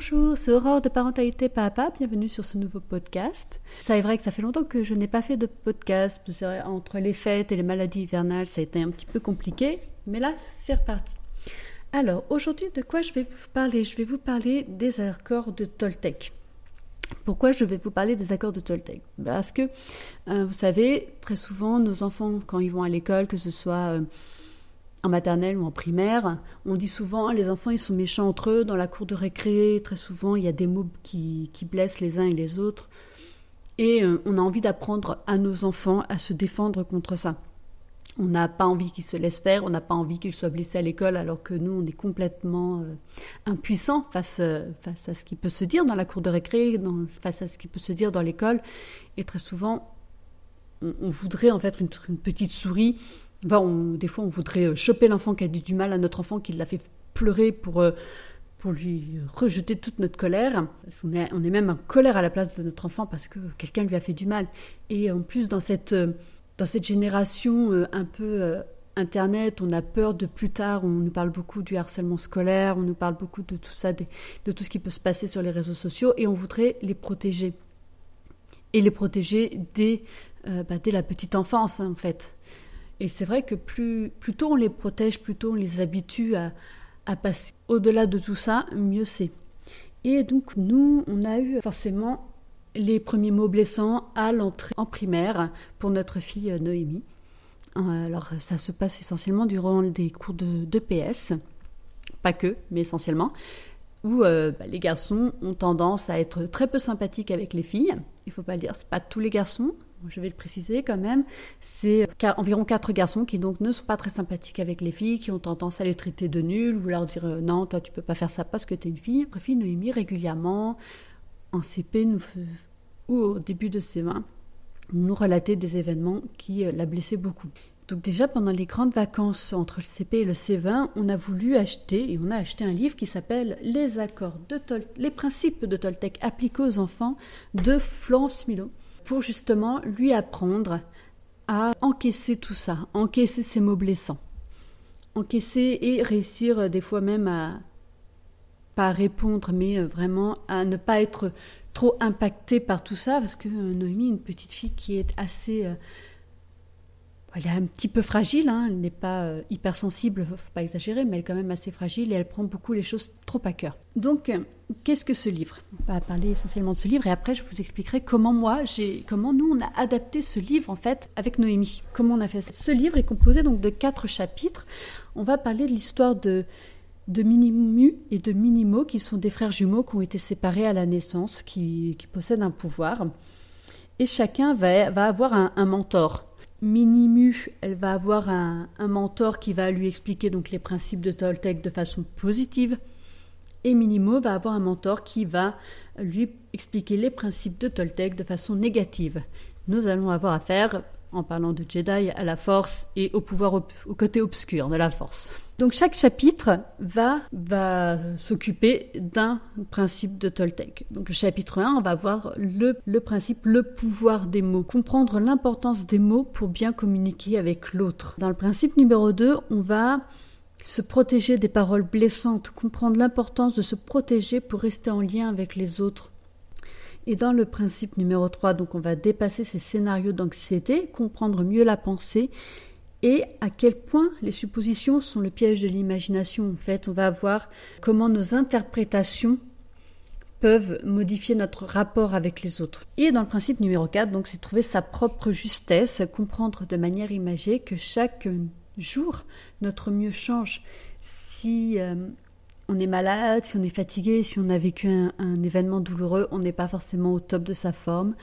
Bonjour, c'est Aurore de Parentalité Papa, bienvenue sur ce nouveau podcast. C'est vrai que ça fait longtemps que je n'ai pas fait de podcast, entre les fêtes et les maladies hivernales, ça a été un petit peu compliqué, mais là, c'est reparti. Alors, aujourd'hui, de quoi je vais vous parler? Je vais vous parler des accords de Toltec. Pourquoi je vais vous parler des accords de Toltec? Parce que, euh, vous savez, très souvent, nos enfants, quand ils vont à l'école, que ce soit... Euh, en maternelle ou en primaire, on dit souvent les enfants ils sont méchants entre eux dans la cour de récré. Très souvent il y a des mots qui, blessent les uns et les autres. Et euh, on a envie d'apprendre à nos enfants à se défendre contre ça. On n'a pas envie qu'ils se laissent faire, on n'a pas envie qu'ils soient blessés à l'école alors que nous on est complètement euh, impuissants face, euh, face à ce qui peut se dire dans la cour de récré, face à ce qui peut se dire dans l'école. Et très souvent on, voudrait en fait une petite souris des fois, on voudrait euh, choper l'enfant qui a dit du mal à notre enfant, qui l'a fait pleurer pour, euh, pour lui rejeter toute notre colère. On est, on est même en colère à la place de notre enfant parce que quelqu'un lui a fait du mal. Et en plus, dans cette, euh, dans cette génération un peu Internet, on a peur de plus tard, on nous parle beaucoup du harcèlement scolaire, on nous parle beaucoup de tout ça, de, tout ce qui peut se passer sur les réseaux sociaux, et on voudrait les protéger. Et les protéger dès, bah, dès la petite enfance, en fait. Et c'est vrai que plus, tôt on les protège, plus tôt on les habitue à, passer au-delà de tout ça, mieux c'est. Et donc nous, on a eu forcément les premiers mots blessants à l'entrée en primaire pour notre fille Noémie. Euh, alors ça se passe essentiellement durant des cours de, PS, pas que, mais essentiellement, où euh, bah, les garçons ont tendance à être très peu sympathiques avec les filles. Il faut pas le dire, c'est pas tous les garçons, je vais le préciser quand même, c'est environ quatre garçons qui donc ne sont pas très sympathiques avec les filles, qui ont tendance à les traiter de nuls ou leur dire euh, non, toi tu peux pas faire ça parce que tu es une fille. Notre fille Noémie régulièrement en CP ou au début de ses mains nous relatait des événements qui euh, la blessaient beaucoup. Donc déjà pendant les grandes vacances entre le CP et le C20, on a voulu acheter et on a acheté un livre qui s'appelle Les accords de Toltec, les principes de Toltec appliqués aux enfants de Florence Milo pour justement lui apprendre à encaisser tout ça, encaisser ces mots blessants, encaisser et réussir euh, des fois même à pas répondre, mais euh, vraiment à ne pas être trop impacté par tout ça, parce que euh, Noémie, une petite fille qui est assez elle est un petit peu fragile, hein. elle n'est pas euh, hypersensible, faut pas exagérer, mais elle est quand même assez fragile et elle prend beaucoup les choses trop à cœur. Donc, euh, qu'est-ce que ce livre? On va parler essentiellement de ce livre et après je vous expliquerai comment moi, j'ai, comment nous on a adapté ce livre en fait avec Noémie. Comment on a fait Ce livre est composé donc de quatre chapitres. On va parler de l'histoire de de Minimu et de Minimo, qui sont des frères jumeaux qui ont été séparés à la naissance, qui, possèdent un pouvoir. Et chacun va, va avoir un mentor. Minimu, elle va avoir un, mentor qui va lui expliquer donc les principes de Toltec de façon positive. Et Minimo va avoir un mentor qui va lui expliquer les principes de Toltec de façon négative. Nous allons avoir affaire en parlant de Jedi, à la force et au pouvoir au côté obscur de la force. Donc chaque chapitre va, va s'occuper d'un principe de Toltec. Donc le chapitre 1, on va voir le, le principe, le pouvoir des mots, comprendre l'importance des mots pour bien communiquer avec l'autre. Dans le principe numéro 2, on va se protéger des paroles blessantes, comprendre l'importance de se protéger pour rester en lien avec les autres. Et dans le principe numéro 3, donc on va dépasser ces scénarios d'anxiété, comprendre mieux la pensée et à quel point les suppositions sont le piège de l'imagination. En fait, on va voir comment nos interprétations peuvent modifier notre rapport avec les autres. Et dans le principe numéro 4, donc c'est trouver sa propre justesse, comprendre de manière imagée que chaque jour notre mieux change. Si euh, on est malade, si on est fatigué, si on a vécu un, événement douloureux, on n'est pas forcément au top de sa forme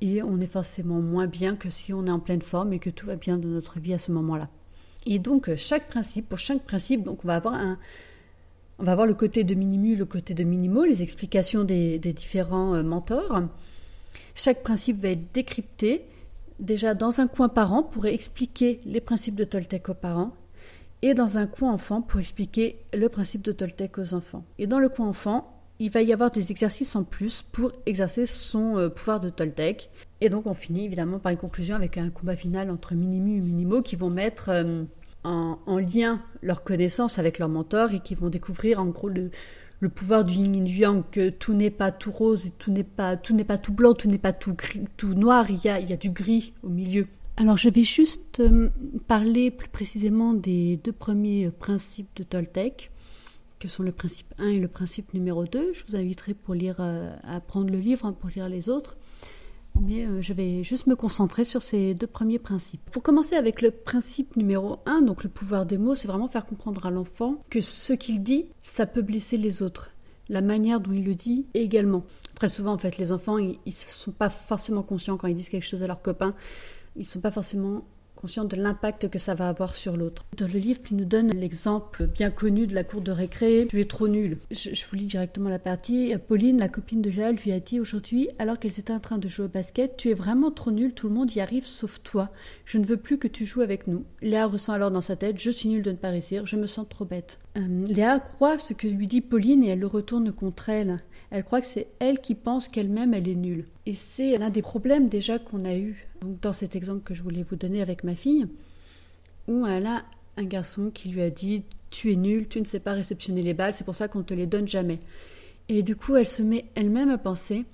et on est forcément moins bien que si on est en pleine forme et que tout va bien dans notre vie à ce moment-là. Et donc chaque principe, pour chaque principe, donc on va avoir un, on va avoir le côté de minimu, le côté de minimo, les explications des, des différents euh, mentors. Chaque principe va être décrypté déjà dans un coin par an pour expliquer les principes de Toltec aux parents et dans un coin enfant pour expliquer le principe de Toltec aux enfants. Et dans le coin enfant, il va y avoir des exercices en plus pour exercer son euh, pouvoir de Toltec. Et donc on finit évidemment par une conclusion avec un combat final entre Minimu et Minimo qui vont mettre euh, en, lien leur connaissance avec leur mentor et qui vont découvrir en gros le, pouvoir du yin du yang, que tout n'est pas tout rose et tout n'est pas tout n'est pas tout blanc, tout n'est pas tout gris, tout noir, il y a, il y a du gris au milieu. Alors je vais juste euh, parler plus précisément des deux premiers principes de Toltec, que sont le principe 1 et le principe numéro 2. Je vous inviterai pour lire, euh, à prendre le livre, hein, pour lire les autres. Mais euh, je vais juste me concentrer sur ces deux premiers principes. Pour commencer avec le principe numéro 1, donc le pouvoir des mots, c'est vraiment faire comprendre à l'enfant que ce qu'il dit, ça peut blesser les autres. La manière dont il le dit également. Très souvent, en fait, les enfants, ils ne sont pas forcément conscients quand ils disent quelque chose à leurs copains ils ne sont pas forcément conscients de l'impact que ça va avoir sur l'autre. Dans le livre, il nous donne l'exemple bien connu de la cour de récré. Tu es trop nul. Je, vous lis directement la partie. Pauline, la copine de Léa, lui a dit aujourd'hui, alors qu'elles étaient en train de jouer au basket, tu es vraiment trop nul, tout le monde y arrive sauf toi. Je ne veux plus que tu joues avec nous. Léa ressent alors dans sa tête, je suis nulle de ne pas réussir, je me sens trop bête. Euh, Léa croit ce que lui dit Pauline et elle le retourne contre elle. Elle croit que c'est elle qui pense qu'elle-même elle est nulle. Et c'est l'un des problèmes déjà qu'on a eu dans cet exemple que je voulais vous donner avec ma fille, où elle a un garçon qui lui a dit tu es nul, tu ne sais pas réceptionner les balles, c'est pour ça qu'on ne te les donne jamais. Et du coup, elle se met elle-même à penser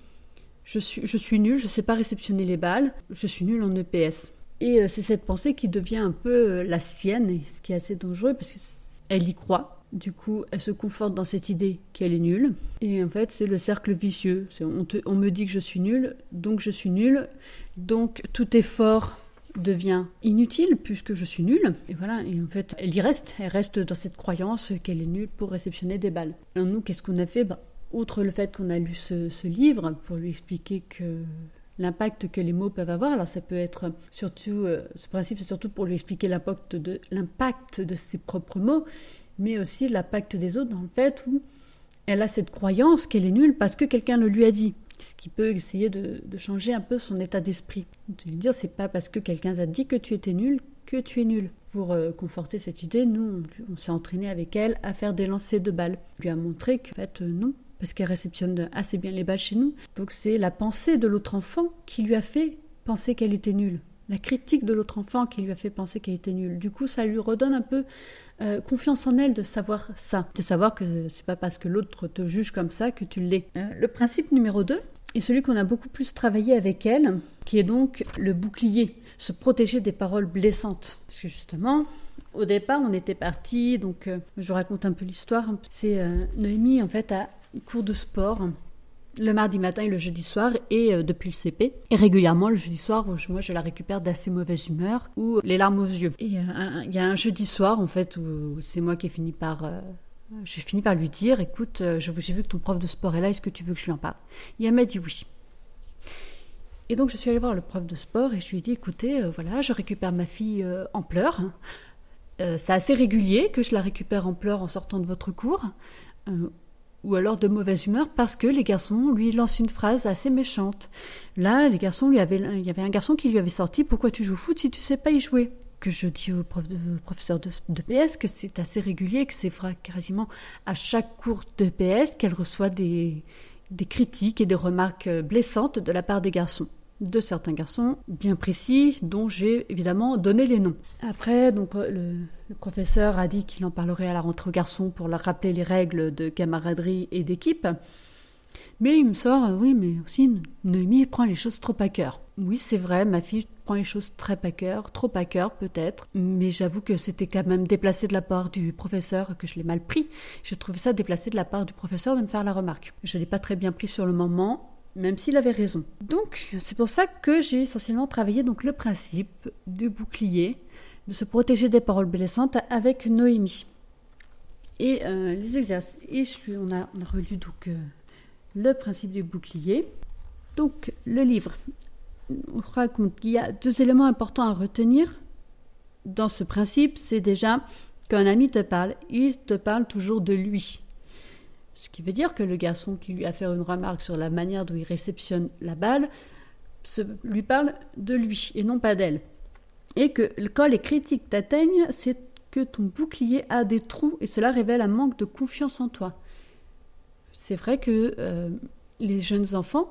je suis, je suis nulle, je ne sais pas réceptionner les balles, je suis nulle en EPS. Et euh, c'est cette pensée qui devient un peu euh, la sienne, ce qui est assez dangereux parce qu'elle y croit. Du coup, elle se conforte dans cette idée qu'elle est nulle. Et en fait, c'est le cercle vicieux. On, me dit que je suis nulle, donc je suis nulle. Donc tout effort devient inutile puisque je suis nulle. Et voilà, et en fait, elle y reste. Elle reste dans cette croyance qu'elle est nulle pour réceptionner des balles. Alors nous, qu'est-ce qu'on a fait? Bah, Outre le fait qu'on a lu ce, ce livre pour lui expliquer que l'impact que les mots peuvent avoir. Alors ça peut être surtout, euh, ce principe c'est surtout pour lui expliquer l'impact de, l'impact de ses propres mots, mais aussi l'impact des autres dans le fait où elle a cette croyance qu'elle est nulle parce que quelqu'un le lui a dit. Ce qui peut essayer de, changer un peu son état d'esprit. De lui dire, c'est pas parce que quelqu'un t'a dit que tu étais nul que tu es nul. Pour euh, conforter cette idée, nous, on, s'est entraîné avec elle à faire des lancers de balles. Lui a montré qu'en fait, euh, non, parce qu'elle réceptionne assez bien les balles chez nous. Donc c'est la pensée de l'autre enfant qui lui a fait penser qu'elle était nulle. La critique de l'autre enfant qui lui a fait penser qu'elle était nulle. Du coup, ça lui redonne un peu euh, confiance en elle de savoir ça, de savoir que c'est pas parce que l'autre te juge comme ça que tu l'es. Euh, le principe numéro 2 est celui qu'on a beaucoup plus travaillé avec elle, qui est donc le bouclier, se protéger des paroles blessantes. Parce que justement, au départ, on était parti, donc euh, je raconte un peu l'histoire. C'est Noémie en fait à cours de sport le mardi matin et le jeudi soir et euh, depuis le CP. Et régulièrement le jeudi soir, moi je la récupère d'assez mauvaise humeur ou les larmes aux yeux. Et euh, il y a un jeudi soir en fait où c'est moi qui ai fini par... Euh, j'ai fini par lui dire, écoute, j'ai vu que ton prof de sport est là, est-ce que tu veux que je lui en parle? Et elle m'a dit oui. Et donc je suis allée voir le prof de sport et je lui ai dit, écoutez, voilà, je récupère ma fille en pleurs. c'est assez régulier que je la récupère en pleurs en sortant de votre cours ou alors de mauvaise humeur parce que les garçons lui lancent une phrase assez méchante. Là, les garçons lui avaient, il y avait un garçon qui lui avait sorti Pourquoi tu joues foot si tu sais pas y jouer? Que je dis au, de, professeur de, PS que c'est assez régulier, que c'est quasiment à chaque cours de PS qu'elle reçoit des critiques et des remarques blessantes de la part des garçons de certains garçons bien précis dont j'ai évidemment donné les noms. Après, donc euh, le, professeur a dit qu'il en parlerait à la rentrée aux garçons pour leur rappeler les règles de camaraderie et d'équipe. Mais il me sort, euh, oui, mais aussi Noémie prend les choses trop à cœur. Oui, c'est vrai, ma fille prend les choses très à cœur, trop à cœur peut-être, mais j'avoue que c'était quand même déplacé de la part du professeur, que je l'ai mal pris. Je trouvais ça déplacé de la part du professeur de me faire la remarque. Je ne l'ai pas très bien pris sur le moment, même s'il avait raison. Donc, c'est pour ça que j'ai essentiellement travaillé donc le principe du bouclier, de se protéger des paroles blessantes avec Noémie. Et euh, les exercices, on, a, on a relu donc euh, le principe du bouclier. Donc, le livre on raconte qu'il y a deux éléments importants à retenir dans ce principe. C'est déjà qu'un ami te parle, il te parle toujours de lui. Ce qui veut dire que le garçon qui lui a fait une remarque sur la manière dont il réceptionne la balle se, lui parle de lui et non pas d'elle. Et que quand les critiques t'atteignent, c'est que ton bouclier a des trous et cela révèle un manque de confiance en toi. C'est vrai que euh, les jeunes enfants,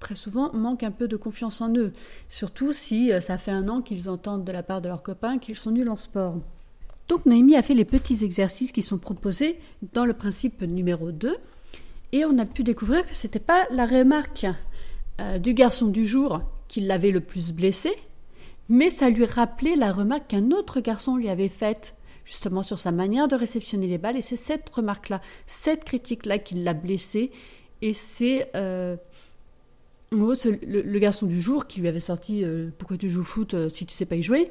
très souvent, manquent un peu de confiance en eux, surtout si euh, ça fait un an qu'ils entendent de la part de leurs copains qu'ils sont nuls en sport. Donc Noémie a fait les petits exercices qui sont proposés dans le principe numéro 2 et on a pu découvrir que ce n'était pas la remarque euh, du garçon du jour qui l'avait le plus blessé, mais ça lui rappelait la remarque qu'un autre garçon lui avait faite justement sur sa manière de réceptionner les balles. Et c'est cette remarque-là, cette critique-là qui l'a blessé. Et c'est euh, le, garçon du jour qui lui avait sorti euh, Pourquoi tu joues au foot si tu sais pas y jouer?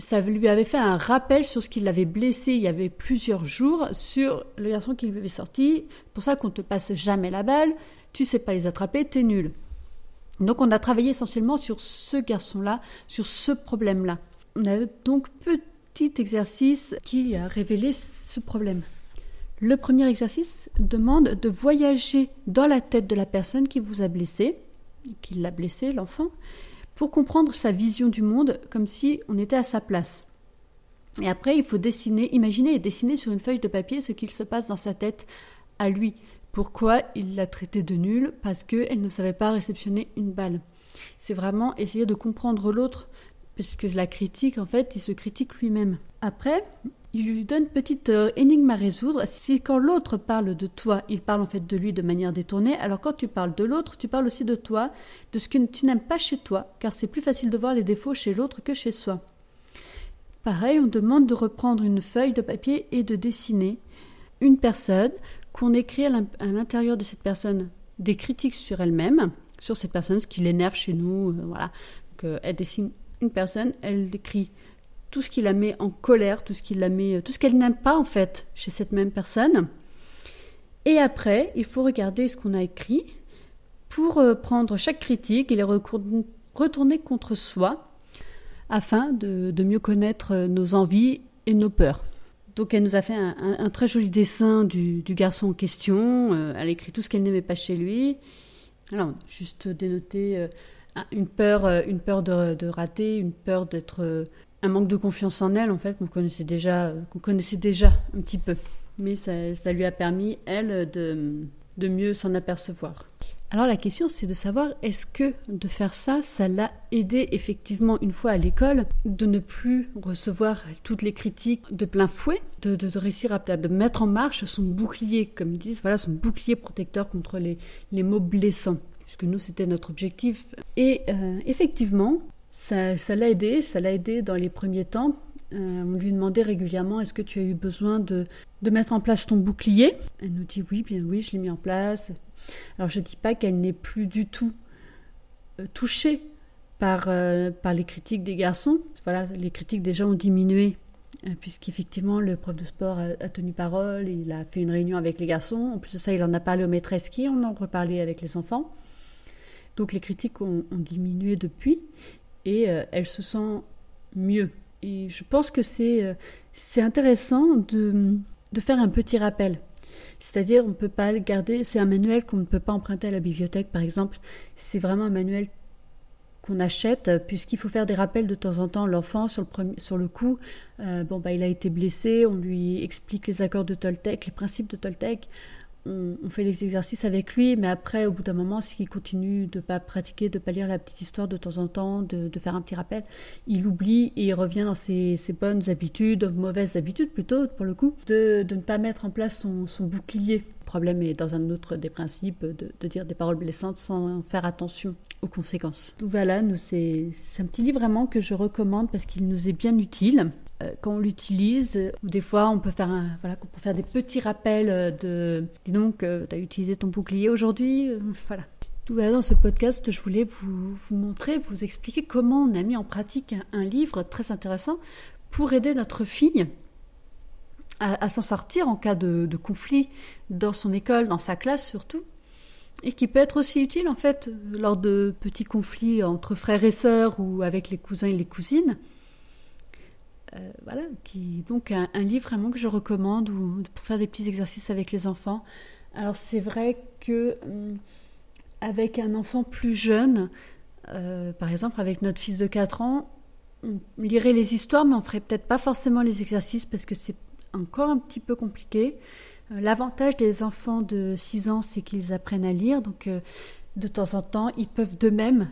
Ça lui avait fait un rappel sur ce qui l'avait blessé il y avait plusieurs jours sur le garçon qui lui avait sorti. Pour ça qu'on te passe jamais la balle, tu sais pas les attraper, t'es nul. Donc on a travaillé essentiellement sur ce garçon-là, sur ce problème-là. On a donc petit exercice qui a révélé ce problème. Le premier exercice demande de voyager dans la tête de la personne qui vous a blessé, qui l'a blessé, l'enfant, pour comprendre sa vision du monde comme si on était à sa place. Et après, il faut dessiner, imaginer et dessiner sur une feuille de papier ce qu'il se passe dans sa tête à lui. Pourquoi il l'a traité de nul? Parce qu'elle ne savait pas réceptionner une balle. C'est vraiment essayer de comprendre l'autre, puisque la critique, en fait, il se critique lui-même. Après, il lui donne une petite euh, énigme à résoudre. Si quand l'autre parle de toi, il parle en fait de lui de manière détournée, alors quand tu parles de l'autre, tu parles aussi de toi, de ce que tu n'aimes pas chez toi, car c'est plus facile de voir les défauts chez l'autre que chez soi. Pareil, on demande de reprendre une feuille de papier et de dessiner une personne, qu'on écrit à l'intérieur de cette personne des critiques sur elle-même, sur cette personne, ce qui l'énerve chez nous, euh, voilà. Donc, euh, elle dessine une personne, elle décrit tout ce qui la met en colère, tout ce qui la met, tout ce qu'elle n'aime pas en fait chez cette même personne. Et après, il faut regarder ce qu'on a écrit pour euh, prendre chaque critique et les retourner contre soi afin de, mieux connaître euh, nos envies et nos peurs. Donc elle nous a fait un, très joli dessin du, garçon en question. Euh, elle a écrit tout ce qu'elle n'aimait pas chez lui. Alors, juste dénoter une peur, une peur de rater, une peur d'être un manque de confiance en elle, en fait, qu'on connaissait déjà, connaissait déjà un petit peu. Mais ça, lui a permis, elle, de, de mieux s'en apercevoir. Alors la question, c'est de savoir, est-ce que de faire ça, ça l'a aidé effectivement une fois à l'école, de ne plus recevoir toutes les critiques de plein fouet, de, réussir à de mettre en marche son bouclier, comme disent, voilà, son bouclier protecteur contre les, les mots blessants puisque nous c'était notre objectif. Et euh, effectivement, ça, l'a aidé, ça l'a aidé dans les premiers temps. Euh, on lui demandait régulièrement est-ce que tu as eu besoin de, mettre en place ton bouclier? Elle nous dit oui, bien oui, je l'ai mis en place. Alors je ne dis pas qu'elle n'est plus du tout euh, touchée par, euh, par les critiques des garçons. Voilà, les critiques déjà ont diminué puisqu'effectivement le prof de sport a, tenu parole, il a fait une réunion avec les garçons. En plus de ça, il en a parlé aux maîtresses qui en ont reparlé avec les enfants. Donc les critiques ont diminué depuis et euh, elle se sent mieux. Et je pense que c'est euh, c'est intéressant de, de faire un petit rappel. C'est-à-dire, on ne peut pas le garder, c'est un manuel qu'on ne peut pas emprunter à la bibliothèque, par exemple. C'est vraiment un manuel qu'on achète, puisqu'il faut faire des rappels de temps en temps. L'enfant, sur le, sur le coup, euh, bon, bah, il a été blessé, on lui explique les accords de Toltec, les principes de Toltec, on, fait les exercices avec lui, mais après, au bout d'un moment, s'il continue de ne pas pratiquer, de ne pas lire la petite histoire de temps en temps, de, faire un petit rappel, il oublie et il revient dans ses, bonnes habitudes, mauvaises habitudes plutôt, pour le coup, de, ne pas mettre en place son, bouclier. Le problème est dans un autre des principes de, dire des paroles blessantes sans faire attention aux conséquences. voilà, c'est un petit livre vraiment que je recommande parce qu'il nous est bien utile. Euh, quand on l'utilise, des fois on peut faire, un, voilà, peut faire des petits rappels euh, de dis donc, euh, tu as utilisé ton bouclier aujourd'hui, voilà. Dans ce podcast, je voulais vous, vous, montrer, vous expliquer comment on a mis en pratique un, livre très intéressant pour aider notre fille à, s'en sortir en cas de, de, conflit dans son école, dans sa classe surtout, et qui peut être aussi utile en fait lors de petits conflits entre frères et sœurs ou avec les cousins et les cousines. Euh, voilà, qui donc un, livre vraiment que je recommande ou pour faire des petits exercices avec les enfants. Alors c'est vrai que hum, avec un enfant plus jeune, euh, par exemple avec notre fils de 4 ans, on lirait les histoires, mais on ferait peut-être pas forcément les exercices parce que c'est encore un petit peu compliqué. Euh, l'avantage des enfants de 6 ans, c'est qu'ils apprennent à lire, donc de temps en temps, ils peuvent d'eux-mêmes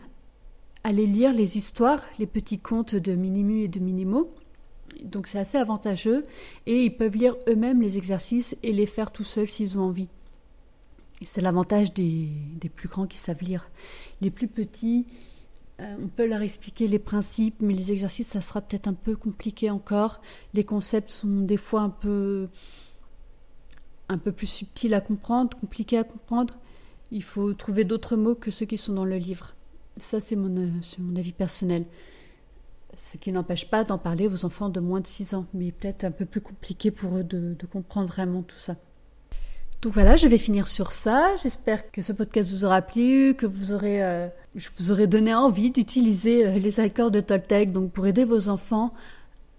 aller lire les histoires, les petits contes de Minimu et de Minimo Donc c'est assez avantageux et ils peuvent lire eux-mêmes les exercices et les faire tout seuls s'ils ont envie. C'est l'avantage des, plus grands qui savent lire. Les plus petits, euh, on peut leur expliquer les principes, mais les exercices, ça sera peut-être un peu compliqué encore. Les concepts sont des fois un peu, un peu plus subtils à comprendre, compliqués à comprendre. Il faut trouver d'autres mots que ceux qui sont dans le livre. Ça, c'est mon, euh, mon avis personnel. Ce qui n'empêche pas d'en parler aux enfants de moins de 6 ans, mais peut-être un peu plus compliqué pour eux de comprendre vraiment tout ça. Donc voilà, je vais finir sur ça. J'espère que ce podcast vous aura plu, que vous aurez, euh, je vous aurai donné envie d'utiliser euh, les accords de Toltec donc pour aider vos enfants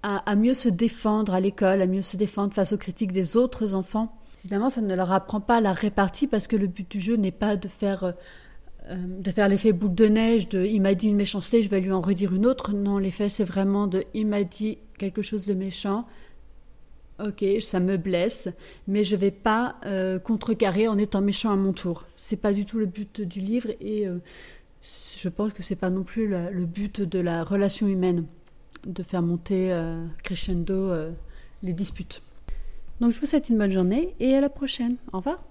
à, mieux se défendre à l'école, à mieux se défendre face aux critiques des autres enfants. Évidemment, ça ne leur apprend pas la répartie parce que le but du jeu n'est pas de faire euh, de faire l'effet boule de neige de il m'a dit une méchanceté, je vais lui en redire une autre. Non, l'effet c'est vraiment de il m'a dit quelque chose de méchant, ok, ça me blesse, mais je vais pas euh, contrecarrer en étant méchant à mon tour. C'est pas du tout le but du livre et euh, je pense que c'est pas non plus le but de la relation humaine de faire monter euh, crescendo les disputes. Donc je vous souhaite une bonne journée et à la prochaine. Au revoir.